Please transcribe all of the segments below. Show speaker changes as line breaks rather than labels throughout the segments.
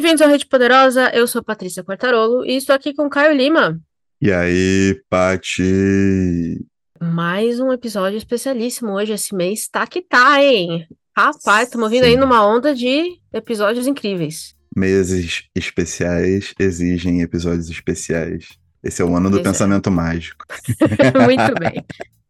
Bem-vindos ao Rede Poderosa, eu sou Patrícia Quartarolo e estou aqui com Caio Lima.
E aí, Pati?
Mais um episódio especialíssimo hoje, esse mês tá que tá, hein? Rapaz, estamos vindo aí numa onda de episódios incríveis.
Meses especiais exigem episódios especiais. Esse é o ano do pois pensamento é. mágico.
Muito bem.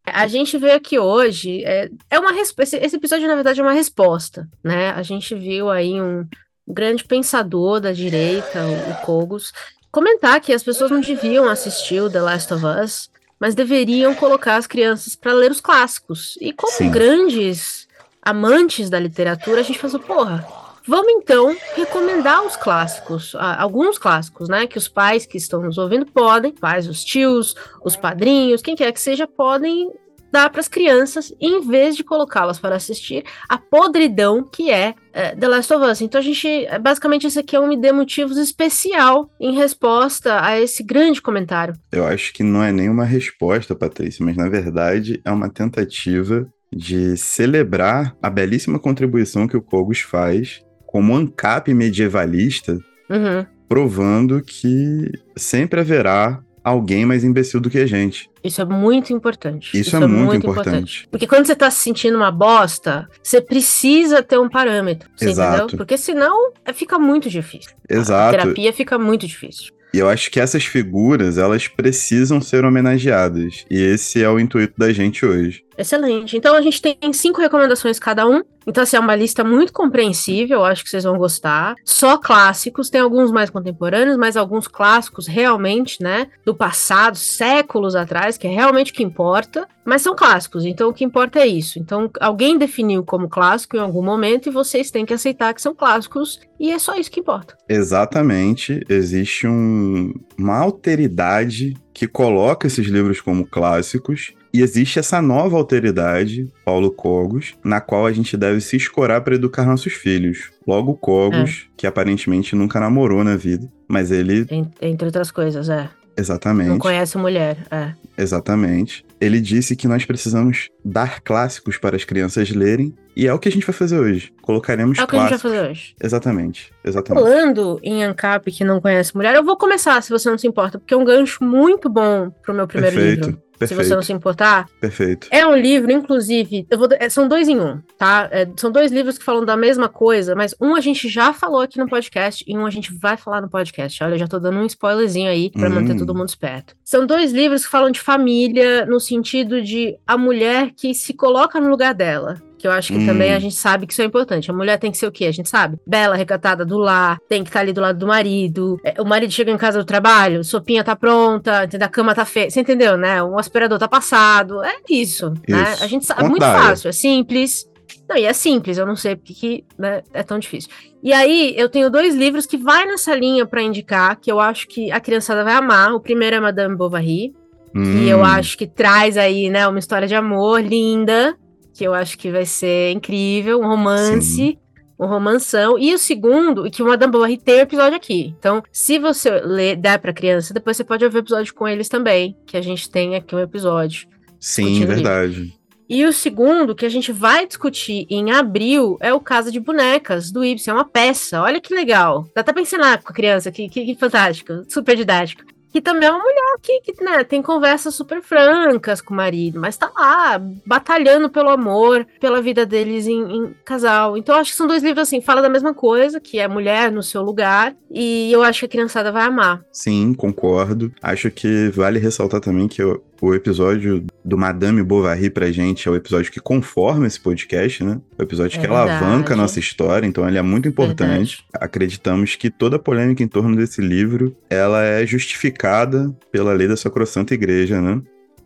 A gente veio aqui hoje, é, é uma esse, esse episódio, na verdade, é uma resposta, né? A gente viu aí um, grande pensador da direita, o, Kogos, comentar que as pessoas não deviam assistir o The Last of Us, mas deveriam colocar as crianças para ler os clássicos. E como Sim. grandes amantes da literatura, a gente falou, porra, vamos então recomendar os clássicos, alguns clássicos, né, que os pais que estão nos ouvindo podem, pais, os tios, os padrinhos, quem quer que seja, podem dar para as crianças, em vez de colocá-las para assistir a podridão que é, é, The Last of Us. Então a gente, basicamente, esse aqui é um Me Dê Motivos especial em resposta a esse grande comentário.
Eu acho que não é nenhuma resposta, Patrícia, mas na verdade é uma tentativa de celebrar a belíssima contribuição que o Kogos faz como ANCAP medievalista, uhum. provando que sempre haverá alguém mais imbecil do que a gente.
Isso é muito importante.
Isso, Isso é, é, muito, muito importante. importante.
Porque quando você tá se sentindo uma bosta, você precisa ter um parâmetro. Exato. Entendeu? Porque senão é, fica muito difícil.
Exato.
A terapia fica muito difícil.
E eu acho que essas figuras, elas precisam ser homenageadas. E esse é o intuito da gente hoje.
Excelente. Então a gente tem cinco recomendações cada um. Então, assim, é uma lista muito compreensível, acho que vocês vão gostar. Só clássicos, tem alguns mais contemporâneos, mas alguns clássicos realmente, né, do passado, séculos atrás, que é realmente o que importa. Mas são clássicos, então o que importa é isso. Então, alguém definiu como clássico em algum momento e vocês têm que aceitar que são clássicos, e é só isso que importa.
Exatamente. Existe um, uma alteridade que coloca esses livros como clássicos e existe essa nova alteridade, Paulo Cogos, na qual a gente deve se escorar para educar nossos filhos. Logo, Cogos, é. que aparentemente nunca namorou na vida, mas ele.
Entre outras coisas, é.
Exatamente. Não
conhece mulher, é.
Exatamente. Ele disse que nós precisamos dar clássicos para as crianças lerem, e é o que a gente vai fazer hoje. Colocaremos clássicos. É o que clássicos. a gente vai fazer hoje. Exatamente, exatamente.
Falando em ANCAP que não conhece mulher, eu vou começar, se você não se importa, porque é um gancho muito bom pro meu primeiro
Perfeito.
livro.
Perfeito.
se você não se importar.
Perfeito.
É um livro, inclusive, vou, é, são dois em um, tá? É, são dois livros que falam da mesma coisa, mas um a gente já falou aqui no podcast e um a gente vai falar no podcast. Olha, já tô dando um spoilerzinho aí para hum. manter todo mundo esperto. São dois livros que falam de família no sentido de a mulher que se coloca no lugar dela que eu acho que hum. também a gente sabe que isso é importante. A mulher tem que ser o quê? A gente sabe? Bela, recatada do lar, tem que estar tá ali do lado do marido. É, o marido chega em casa do trabalho, sopinha tá pronta, a cama tá feia. Você entendeu, né? O aspirador tá passado. É isso, isso. né? A gente sabe. É muito fácil, é simples. Não, e é simples, eu não sei porque que, né, é tão difícil. E aí, eu tenho dois livros que vai nessa linha para indicar, que eu acho que a criançada vai amar. O primeiro é Madame Bovary, hum. que eu acho que traz aí, né, uma história de amor linda, que eu acho que vai ser incrível, um romance. Sim. Um romanção. E o segundo, que o Madame Bovary tem um episódio aqui. Então, se você ler, der pra criança, depois você pode ouvir o episódio com eles também. Que a gente tem aqui um episódio.
Sim, verdade.
E o segundo, que a gente vai discutir em abril, é o Casa de Bonecas, do Ibsen. É uma peça. Olha que legal. Dá até pra ensinar com a criança, que, que, que fantástico. Super didático que também é uma mulher que, que né, tem conversas super francas com o marido, mas tá lá, batalhando pelo amor, pela vida deles em, em, casal. Então, eu acho que são dois livros assim, fala da mesma coisa, que é mulher no seu lugar, e eu acho que a criançada vai amar.
Sim, concordo. Acho que vale ressaltar também que eu, o episódio do Madame Bovary pra gente é o episódio que conforma esse podcast, né? O episódio é que verdade. alavanca a nossa história, então ele é muito importante. Verdade. Acreditamos que toda a polêmica em torno desse livro, ela é justificada pela lei da Sacrosanta Igreja, né?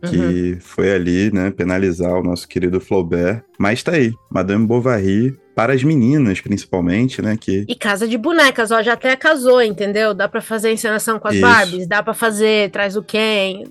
que uhum. foi ali, né, penalizar o nosso querido Flaubert. Mas tá aí, Madame Bovary para as meninas, principalmente, né? Que...
E casa de bonecas, ó, já até casou, entendeu? Dá para fazer encenação com as Isso. Barbies, dá para fazer traz o Ken,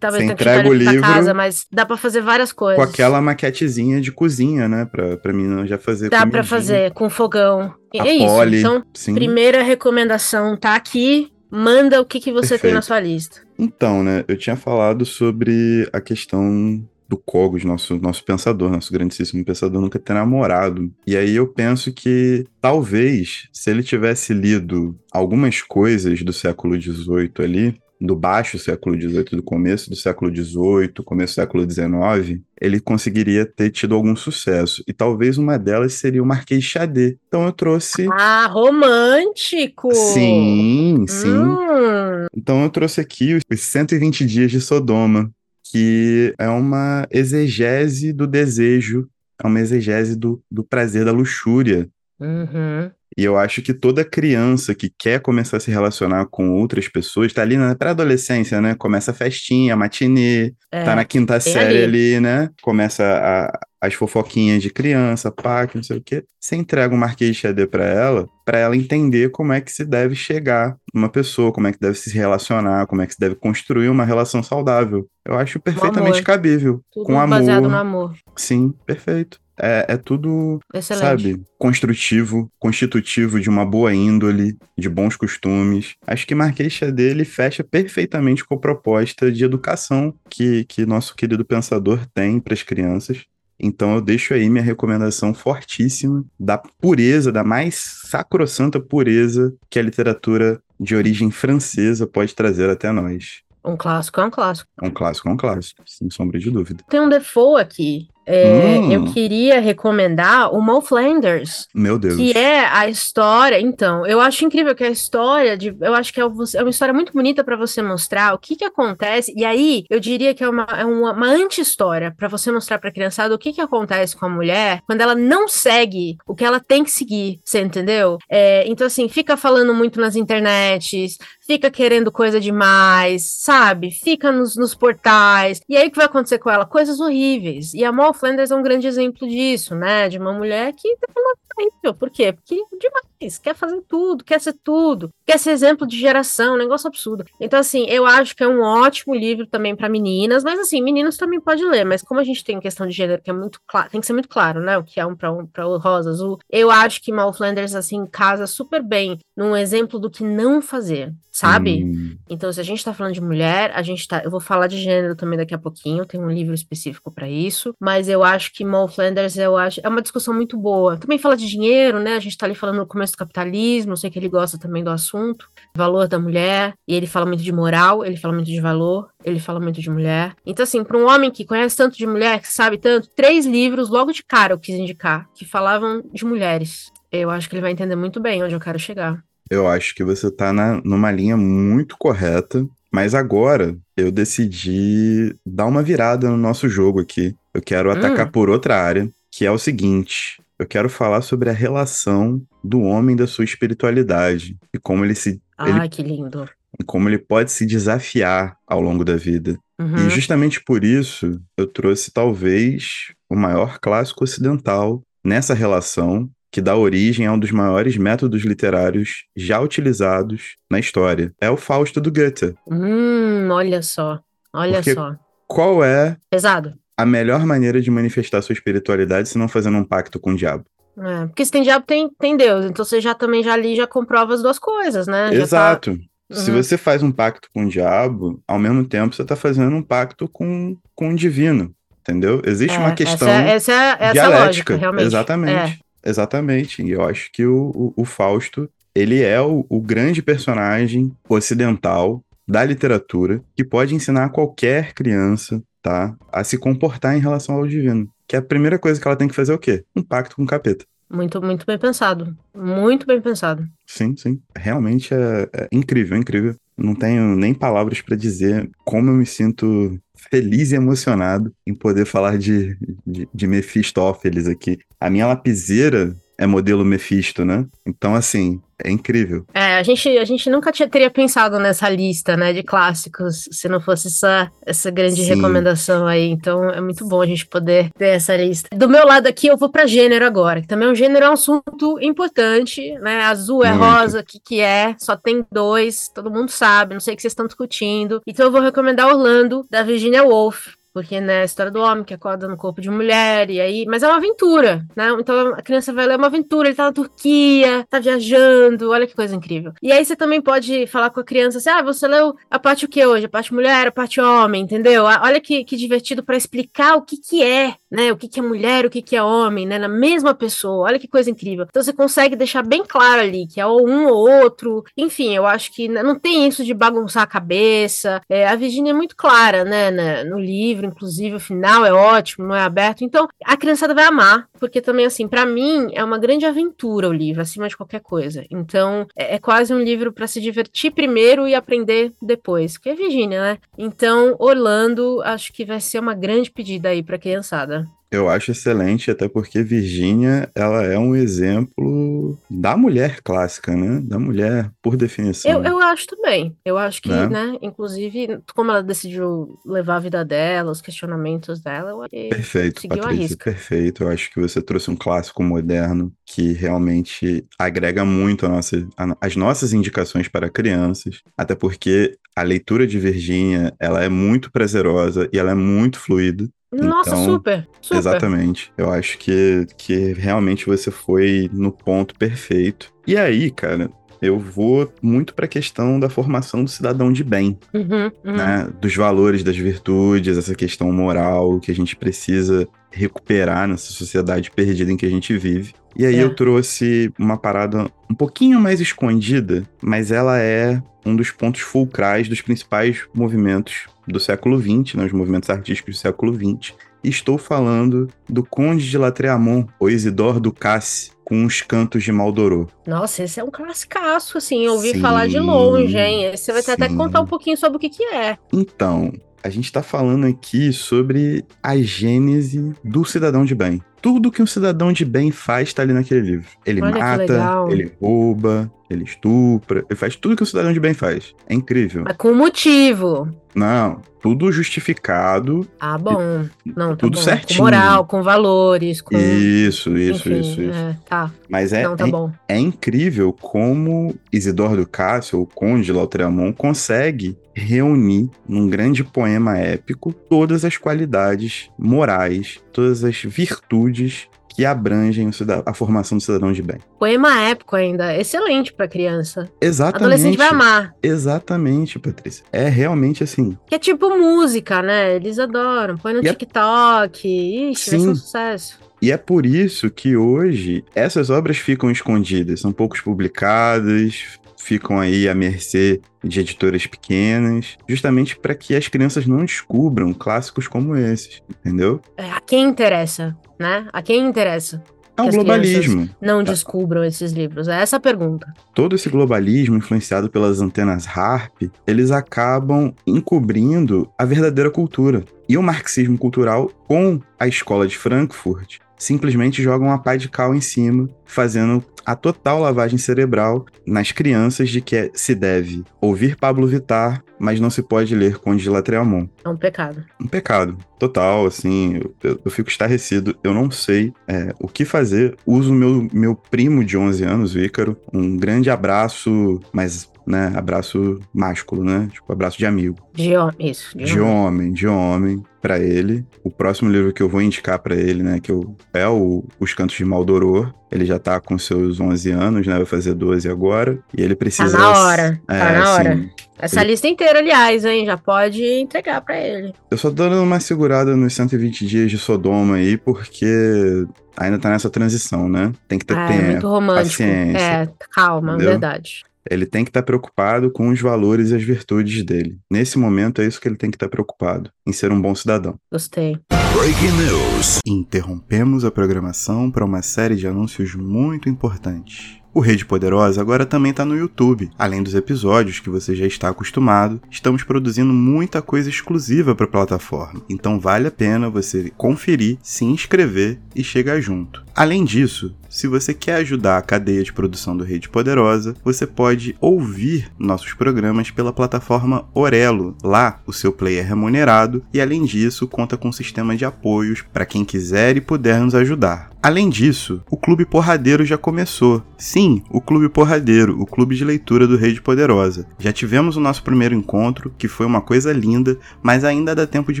talvez
tenha entrega o livro
casa, mas dá para fazer várias coisas.
Com aquela maquetezinha de cozinha, né? Pra, pra menina já fazer
Dá para fazer, com fogão. E a é isso. Então, sim. primeira recomendação tá aqui. Manda o que, que você Perfeito. tem na sua lista.
Então, né? Eu tinha falado sobre a questão do Cogos, nosso, nosso pensador, nosso grandíssimo pensador, nunca ter namorado. E aí eu penso que talvez, se ele tivesse lido algumas coisas do século XVIII ali, do baixo século XVIII, do começo do século XVIII, começo do século XIX, ele conseguiria ter tido algum sucesso. E talvez uma delas seria o Marquês de Sade. Então eu trouxe.
Ah, romântico!
Sim, sim. Hum. Então eu trouxe aqui os 120 Dias de Sodoma, que é uma exegese do desejo, é uma exegese do, do prazer, da luxúria.
Uhum.
E eu acho que toda criança que quer começar a se relacionar com outras pessoas, tá ali na pré-adolescência, né? Começa a festinha, a matinê, é, tá na quinta série ali. ali. né? Começa a, as fofoquinhas de criança, pá, que não sei o quê. Você entrega um Marquês de Xadê pra ela, para ela entender como é que se deve chegar numa pessoa, como é que deve se relacionar, como é que se deve construir uma relação saudável. Eu acho perfeitamente cabível.
Tudo com amor. baseado no amor.
Sim, perfeito. É, é tudo, Excelente. sabe, construtivo, constitutivo de uma boa índole, de bons costumes. Acho que Marquês dele fecha perfeitamente com a proposta de educação que, que nosso querido pensador tem para as crianças. Então eu deixo aí minha recomendação fortíssima da pureza, da mais sacrossanta pureza que a literatura de origem francesa pode trazer até nós.
Um clássico é um clássico.
Um clássico é um clássico, sem sombra de dúvida.
Tem um default aqui é, hum. Eu queria recomendar o Mo Flanders.
Meu Deus.
Que é a história. Então, eu acho incrível que a história de. Eu acho que é, é uma história muito bonita para você mostrar o que, que acontece. E aí, eu diria que é uma, é uma, uma anti-história para você mostrar pra criançada o que, que acontece com a mulher quando ela não segue o que ela tem que seguir. Você entendeu? É, então, assim, fica falando muito nas internets, fica querendo coisa demais, sabe? Fica nos, nos portais. E aí, o que vai acontecer com ela? Coisas horríveis. E a Mo Flanders é um grande exemplo disso, né? De uma mulher que tem uma horrível. Por quê? Porque demais, quer fazer tudo, quer ser tudo, quer ser exemplo de geração, um negócio absurdo. Então, assim, eu acho que é um ótimo livro também para meninas, mas assim, meninos também pode ler, mas como a gente tem questão de gênero que é muito claro, tem que ser muito claro, né? O que é um para um para o rosa azul. Eu acho que Mal Flanders assim casa super bem num exemplo do que não fazer, sabe? Hum. Então, se a gente tá falando de mulher, a gente tá, eu vou falar de gênero também daqui a pouquinho, tem um livro específico para isso, mas eu acho que Mal Flanders eu acho é uma discussão muito boa. Também fala de dinheiro, né? A gente tá ali falando no começo do capitalismo, eu sei que ele gosta também do assunto, valor da mulher, e ele fala muito de moral, ele fala muito de valor, ele fala muito de mulher. Então, assim, para um homem que conhece tanto de mulher, que sabe tanto, três livros logo de cara eu quis indicar, que falavam de mulheres. Eu acho que ele vai entender muito bem onde eu quero chegar.
Eu acho que você tá na, numa linha muito correta. Mas agora eu decidi dar uma virada no nosso jogo aqui. Eu quero atacar hum. por outra área, que é o seguinte: eu quero falar sobre a relação do homem da sua espiritualidade e como ele se.
Ah,
ele,
que lindo.
E como ele pode se desafiar ao longo da vida.
Uhum.
E justamente por isso eu trouxe talvez o maior clássico ocidental nessa relação que dá origem a um dos maiores métodos literários já utilizados na história. É o Fausto do Goethe.
Hum, olha só. Olha
Porque
só.
Qual é
Pesado
a melhor maneira de manifestar sua espiritualidade se não fazendo um pacto com o diabo.
É, porque se tem diabo, tem, tem Deus. Então você já também já ali já comprova as duas coisas, né?
Tá Exato. Tá... Se uhum. você faz um pacto com o diabo, ao mesmo tempo você está fazendo um pacto com, com o divino. Entendeu? Existe é, uma questão essa,
é, essa, é, essa
dialética.
Lógica.
Exatamente. É. Exatamente. E eu acho que o, o, o Fausto, ele é o, o grande personagem ocidental da literatura que pode ensinar qualquer criança tá? A se comportar em relação ao divino. Que a primeira coisa que ela tem que fazer é o quê? Um pacto com o capeta.
Muito, muito bem pensado. Muito bem pensado.
Sim, sim. Realmente é, é incrível, incrível. Não tenho nem palavras para dizer como eu me sinto feliz e emocionado em poder falar de, de, de Mephistófeles aqui. A minha lapiseira é modelo Mephisto, né? Então, assim, é incrível.
É, a gente, a gente nunca tinha, teria pensado nessa lista, né, de clássicos, se não fosse essa, essa grande Sim. recomendação aí. Então, é muito bom a gente poder ter essa lista. Do meu lado aqui, eu vou para gênero agora, que também é um gênero é um assunto importante, né? Azul é muito. rosa, o que, que é? Só tem dois, todo mundo sabe, não sei o que vocês estão discutindo. Então, eu vou recomendar Orlando, da Virginia Woolf porque, né, a história do homem que acorda no corpo de mulher, e aí. Mas é uma aventura, né? Então a criança vai ler uma aventura, ele tá na Turquia, tá viajando, olha que coisa incrível. E aí você também pode falar com a criança assim: ah, você leu a parte o que hoje? A parte mulher, a parte homem, entendeu? Ah, olha que, que divertido para explicar o que que é, né? O que que é mulher, o que que é homem, né? Na mesma pessoa, olha que coisa incrível. Então você consegue deixar bem claro ali que é um ou outro. Enfim, eu acho que não tem isso de bagunçar a cabeça. É, a Virginia é muito clara, né, né? No livro, inclusive, o final é ótimo, não é aberto. Então, a criançada vai amar, porque também, assim, para mim, é uma grande aventura o livro, acima de qualquer coisa. Então, é, é quase um livro para se divertir primeiro e aprender depois, que é Virginia, né? Então, Orlando, acho que vai ser uma grande pedida aí pra criançada.
Eu acho excelente, até porque Virgínia, ela é um exemplo da mulher clássica, né? Da mulher, por definição.
Eu, eu acho também. Eu acho que, né? né? Inclusive, como ela decidiu levar a vida dela, os questionamentos dela, eu acho
Perfeito, Patrícia, perfeito. Eu acho que você trouxe um clássico moderno que realmente agrega muito a nossa, a, as nossas indicações para crianças, até porque a leitura de Virgínia, ela é muito prazerosa e ela é muito fluida.
Nossa, então, super, super.
Exatamente. Eu acho que, que realmente você foi no ponto perfeito. E aí, cara, eu vou muito para a questão da formação do cidadão de bem,
uhum, uhum.
Né? dos valores, das virtudes, essa questão moral que a gente precisa recuperar nessa sociedade perdida em que a gente vive. E aí é. eu trouxe uma parada um pouquinho mais escondida, mas ela é um dos pontos fulcrais dos principais movimentos do século XX, né, os movimentos artísticos do século XX. Estou falando do Conde de Latreamont, o Isidore Ducasse, com os cantos de Maldorô.
Nossa, esse é um classicaço, assim, eu ouvi sim, falar de longe, hein? Você vai sim. até contar um pouquinho sobre o que, que é.
Então, a gente está falando aqui sobre a gênese do cidadão de bem. Tudo que um cidadão de bem faz está ali naquele livro. Ele Olha mata, ele rouba, ele estupra, ele faz tudo que um cidadão de bem faz. É incrível.
Mas com motivo.
Não, tudo justificado.
Ah, bom. Não, tá
tudo
bom.
certinho.
Com moral, com valores, com...
Isso, isso, Enfim, isso, isso.
É, tá.
Mas é,
Não, tá
é,
bom.
é incrível como Isidoro do Cássio, o conde de Lautréamont, consegue reunir num grande poema épico todas as qualidades morais, todas as virtudes que abrangem a formação do cidadão de bem.
Poema épico ainda, excelente para criança.
Exatamente.
Adolescente vai amar.
Exatamente, Patrícia. É realmente assim.
Que é tipo música, né? Eles adoram. Põe no e TikTok. É... Ixi, Sim. vai ser um sucesso.
E é por isso que hoje essas obras ficam escondidas, são poucos publicadas, ficam aí à mercê de editoras pequenas, justamente para que as crianças não descubram clássicos como esses, entendeu?
É, a quem interessa, né? A quem interessa?
É o globalismo.
Não descubram esses livros? É essa a pergunta.
Todo esse globalismo influenciado pelas antenas HARP, eles acabam encobrindo a verdadeira cultura. E o marxismo cultural, com a escola de Frankfurt, simplesmente jogam uma pá de cal em cima, fazendo a total lavagem cerebral nas crianças de que se deve ouvir Pablo Vittar, mas não se pode ler Conde de Latreamont.
É um pecado.
Um pecado. Total, assim, eu, eu fico estarrecido. Eu não sei é, o que fazer. Uso meu, meu primo de 11 anos, o Ícaro. Um grande abraço, mas né? Abraço másculo, né? Tipo, abraço de amigo.
De homem, isso.
De, de homem. homem, de homem, para ele. O próximo livro que eu vou indicar para ele, né? Que eu, é o Os Cantos de Maldoror. Ele já tá com seus 11 anos, né? Vai fazer 12 agora. E ele precisa...
Tá na hora, é, tá na hora. Assim, Essa ele... lista inteira, aliás, hein? Já pode entregar para ele.
Eu só tô dando uma segurada nos 120 dias de Sodoma aí, porque ainda tá nessa transição, né? Tem que ter
é,
tempo,
muito romântico.
paciência.
É, calma, entendeu? verdade
ele tem que estar tá preocupado com os valores e as virtudes dele. Nesse momento é isso que ele tem que estar tá preocupado, em ser um bom cidadão.
Gostei.
Breaking news. Interrompemos a programação para uma série de anúncios muito importantes. O Rede Poderosa agora também está no YouTube. Além dos episódios que você já está acostumado, estamos produzindo muita coisa exclusiva para a plataforma. Então vale a pena você conferir, se inscrever e chegar junto. Além disso, se você quer ajudar a cadeia de produção do Rede Poderosa, você pode ouvir nossos programas pela plataforma Orelo. Lá, o seu player é remunerado e, além disso, conta com um sistema de apoios para quem quiser e puder nos ajudar. Além disso, o Clube Porradeiro já começou. Sim, o Clube Porradeiro, o clube de leitura do Rede Poderosa. Já tivemos o nosso primeiro encontro, que foi uma coisa linda, mas ainda dá tempo de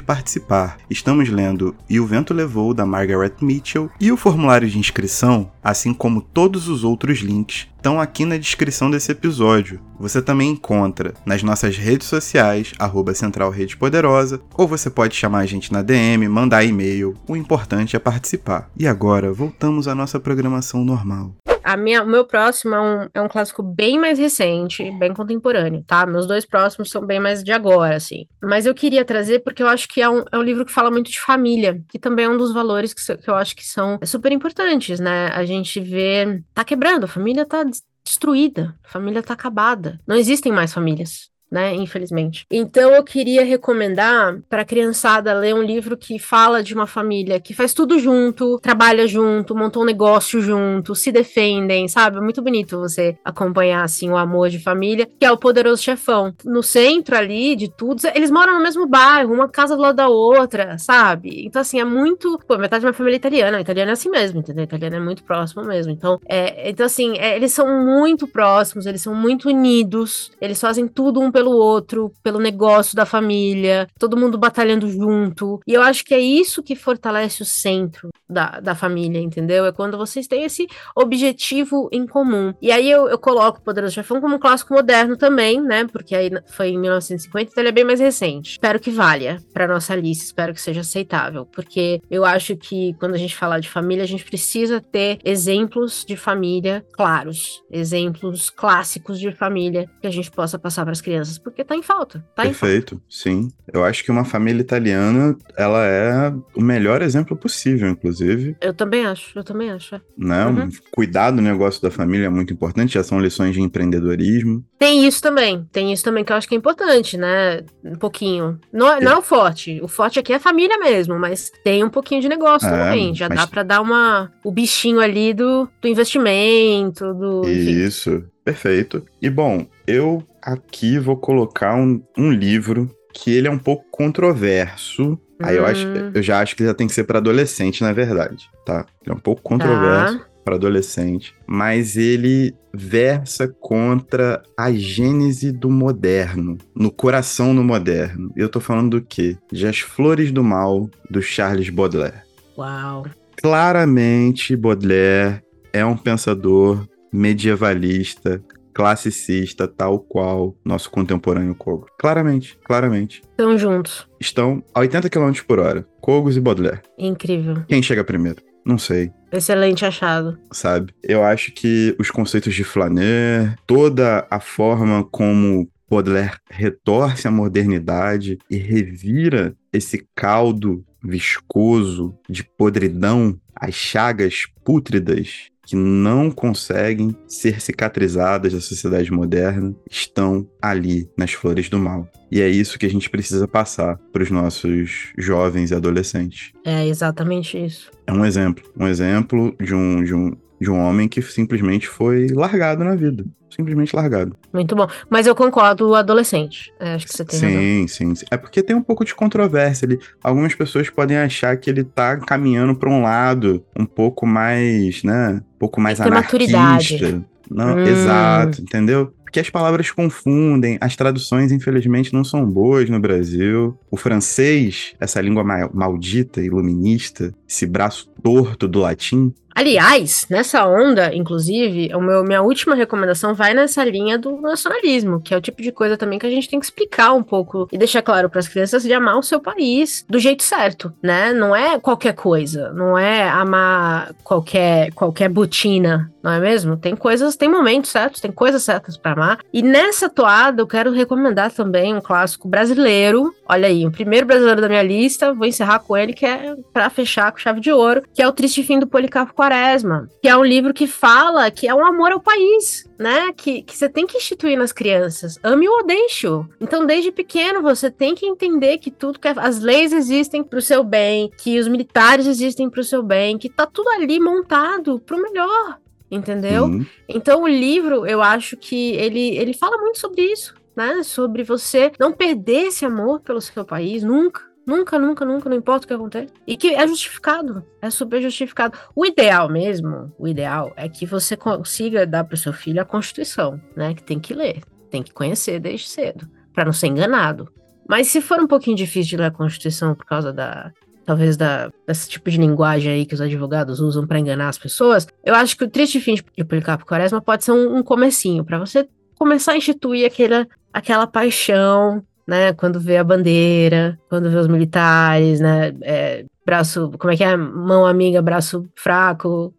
participar. Estamos lendo E o Vento Levou, da Margaret Mitchell, e o formulário de inscrição, assim como todos os outros links, estão aqui na descrição desse episódio. Você também encontra nas nossas redes sociais, arroba Central Rede Poderosa, ou você pode chamar a gente na DM, mandar e-mail. O importante é participar. E agora, voltamos à nossa programação normal.
A minha, o meu próximo é um, é um clássico bem mais recente, bem contemporâneo, tá? Meus dois próximos são bem mais de agora, assim. Mas eu queria trazer porque eu acho que é um, é um livro que fala muito de família, que também é um dos valores que, que eu acho que são super importantes, né? A gente vê. Tá quebrando, a família tá destruída, a família tá acabada. Não existem mais famílias né? Infelizmente. Então eu queria recomendar para a criançada ler um livro que fala de uma família que faz tudo junto, trabalha junto, montou um negócio junto, se defendem, sabe? É muito bonito você acompanhar assim o amor de família, que é o Poderoso Chefão. No centro ali de tudo, eles moram no mesmo bairro, uma casa do lado da outra, sabe? Então assim, é muito, pô, metade da minha família é italiana, italiana é assim mesmo, entendeu? Italiana é muito próximo mesmo. Então, é, então assim, é, eles são muito próximos, eles são muito unidos, eles fazem tudo um pelo pelo outro, pelo negócio da família, todo mundo batalhando junto. E eu acho que é isso que fortalece o centro da, da família, entendeu? É quando vocês têm esse objetivo em comum. E aí eu, eu coloco o Poderoso Chefão como um clássico moderno também, né? Porque aí foi em 1950, então ele é bem mais recente. Espero que valha para nossa lista, espero que seja aceitável, porque eu acho que quando a gente fala de família, a gente precisa ter exemplos de família claros, exemplos clássicos de família que a gente possa passar para as crianças porque tá em falta. Tá
Perfeito,
em falta.
sim. Eu acho que uma família italiana, ela é o melhor exemplo possível, inclusive.
Eu também acho, eu também acho. É.
Né? Uhum. Cuidar do negócio da família é muito importante, já são lições de empreendedorismo.
Tem isso também, tem isso também que eu acho que é importante, né? Um pouquinho. Não, é, não é o forte, o forte aqui é a família mesmo, mas tem um pouquinho de negócio é, também. Já mas... dá para dar uma o bichinho ali do, do investimento, do.
Isso. Perfeito. E bom, eu aqui vou colocar um, um livro que ele é um pouco controverso. Hum. Aí eu, acho, hum. eu já acho que já tem que ser para adolescente, na verdade, tá? Ele é um pouco controverso tá. para adolescente, mas ele versa contra a gênese do moderno, no coração do moderno. Eu tô falando do quê? De As Flores do Mal, do Charles Baudelaire.
Uau.
Claramente, Baudelaire é um pensador medievalista, classicista, tal qual nosso contemporâneo Kogo. Claramente, claramente.
Estão juntos.
Estão a 80 km por hora. Kogos e Baudelaire.
Incrível.
Quem chega primeiro? Não sei.
Excelente achado.
Sabe? Eu acho que os conceitos de Flaner, toda a forma como Baudelaire retorce a modernidade e revira esse caldo viscoso de podridão, as chagas pútridas que não conseguem ser cicatrizadas da sociedade moderna estão ali nas flores do mal. E é isso que a gente precisa passar para os nossos jovens e adolescentes.
É exatamente isso.
É um exemplo, um exemplo de um, de um, de um homem que simplesmente foi largado na vida. Simplesmente largado.
Muito bom. Mas eu concordo, o adolescente. É, acho que você tem
sim,
razão.
Sim, sim. É porque tem um pouco de controvérsia ali. Algumas pessoas podem achar que ele tá caminhando para um lado um pouco mais, né? Um pouco mais anarquista. Maturidade. Não, hum. Exato, entendeu? Porque as palavras confundem, as traduções, infelizmente, não são boas no Brasil. O francês, essa língua maldita, iluminista, esse braço torto do latim,
Aliás, nessa onda, inclusive, o meu, minha última recomendação vai nessa linha do nacionalismo, que é o tipo de coisa também que a gente tem que explicar um pouco e deixar claro para as crianças de amar o seu país do jeito certo, né? Não é qualquer coisa, não é amar qualquer qualquer botina, não é mesmo? Tem coisas, tem momentos certos, tem coisas certas para amar. E nessa toada eu quero recomendar também um clássico brasileiro. Olha aí, o primeiro brasileiro da minha lista, vou encerrar com ele que é para fechar com chave de ouro, que é o Triste Fim do Policarpo Quaresma, que é um livro que fala que é um amor ao país, né? Que, que você tem que instituir nas crianças. Ame ou deixe. Então, desde pequeno, você tem que entender que tudo que é, as leis existem para o seu bem, que os militares existem para o seu bem, que tá tudo ali montado para o melhor entendeu? Uhum. Então o livro, eu acho que ele, ele fala muito sobre isso, né? Sobre você não perder esse amor pelo seu país nunca. Nunca, nunca, nunca, não importa o que aconteça. E que é justificado, é super justificado. O ideal mesmo, o ideal é que você consiga dar para o seu filho a Constituição, né? Que tem que ler, tem que conhecer desde cedo, para não ser enganado. Mas se for um pouquinho difícil de ler a Constituição por causa da, talvez da, desse tipo de linguagem aí que os advogados usam para enganar as pessoas, eu acho que o triste fim de Policarpo Quaresma pode ser um, um comecinho, para você começar a instituir aquela, aquela paixão, né, quando vê a bandeira, quando vê os militares, né, é, braço, como é que é, mão amiga, braço fraco,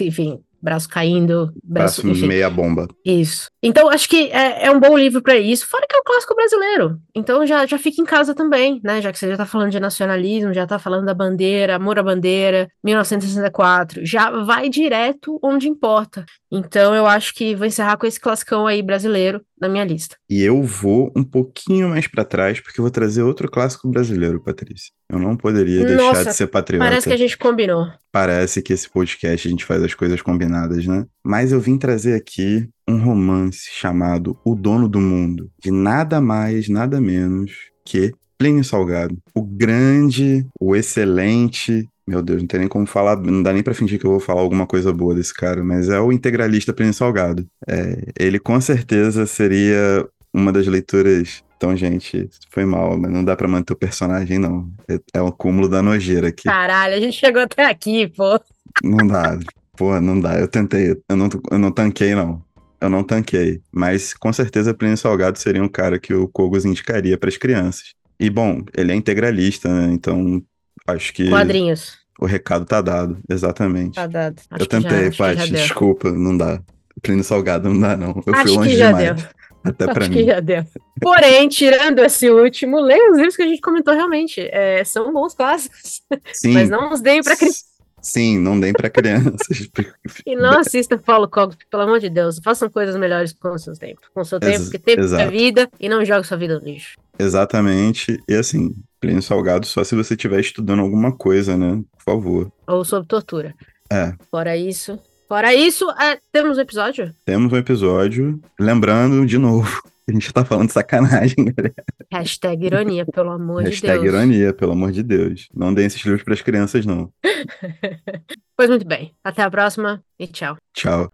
enfim, braço caindo, braço,
braço meia bomba.
Isso. Então, acho que é, é um bom livro para isso, fora que é um clássico brasileiro. Então, já, já fica em casa também, né? Já que você já tá falando de nacionalismo, já tá falando da bandeira, amor à bandeira, 1964, já vai direto onde importa. Então, eu acho que vou encerrar com esse classicão aí brasileiro na minha lista.
E eu vou um pouquinho mais para trás, porque eu vou trazer outro clássico brasileiro, Patrícia. Eu não poderia Nossa, deixar de ser patriota.
Parece que a gente combinou.
Parece que esse podcast a gente faz as coisas combinadas, né? Mas eu vim trazer aqui um romance chamado O Dono do Mundo, de nada mais, nada menos que Plínio Salgado. O grande, o excelente meu Deus, não tem nem como falar, não dá nem pra fingir que eu vou falar alguma coisa boa desse cara, mas é o integralista Plínio Salgado. É, ele com certeza seria uma das leituras. Então, gente, foi mal, mas não dá pra manter o personagem, não. É, é um cúmulo da nojeira aqui.
Caralho, a gente chegou até aqui, pô.
Não dá, pô, não dá. Eu tentei, eu não, eu não tanquei, não. Eu não tanquei. Mas com certeza Plínio Salgado seria um cara que o Kogos indicaria para as crianças. E, bom, ele é integralista, né? Então Acho que.
Quadrinhos.
O recado tá dado, exatamente.
Tá dado.
Acho eu tentei, Paty, desculpa, não dá. Plínio Salgado não dá, não. Eu
acho
fui longe
que já
demais.
Deu. Até pra mim. já deu. Porém, tirando esse último, leia os livros que a gente comentou realmente. É, são bons clássicos. Sim. Mas não os deem pra criança.
Sim, não deem para crianças.
e não assista Paulo Cogos, pelo amor de Deus. Façam coisas melhores com o seu tempo. Com o seu tempo, Ex porque tempo exato. é vida e não jogue sua vida no lixo.
Exatamente. E assim, Plínio Salgado só se você estiver estudando alguma coisa, né? Por favor.
Ou sobre tortura.
É.
Fora isso. Fora isso, é, temos um episódio?
Temos um episódio. Lembrando, de novo, a gente tá falando de sacanagem, galera.
Hashtag ironia, pelo amor de Deus.
Hashtag ironia, pelo amor de Deus. Não deem esses livros pras crianças, não.
pois muito bem. Até a próxima e tchau.
Tchau.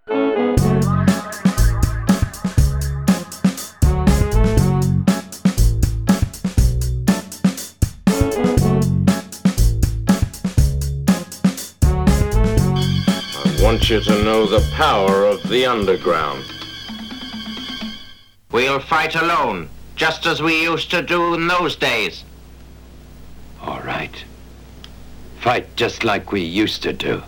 want you to know the power of the underground.
We'll fight alone, just as we used to do in those days.
All right. Fight just like we used to do.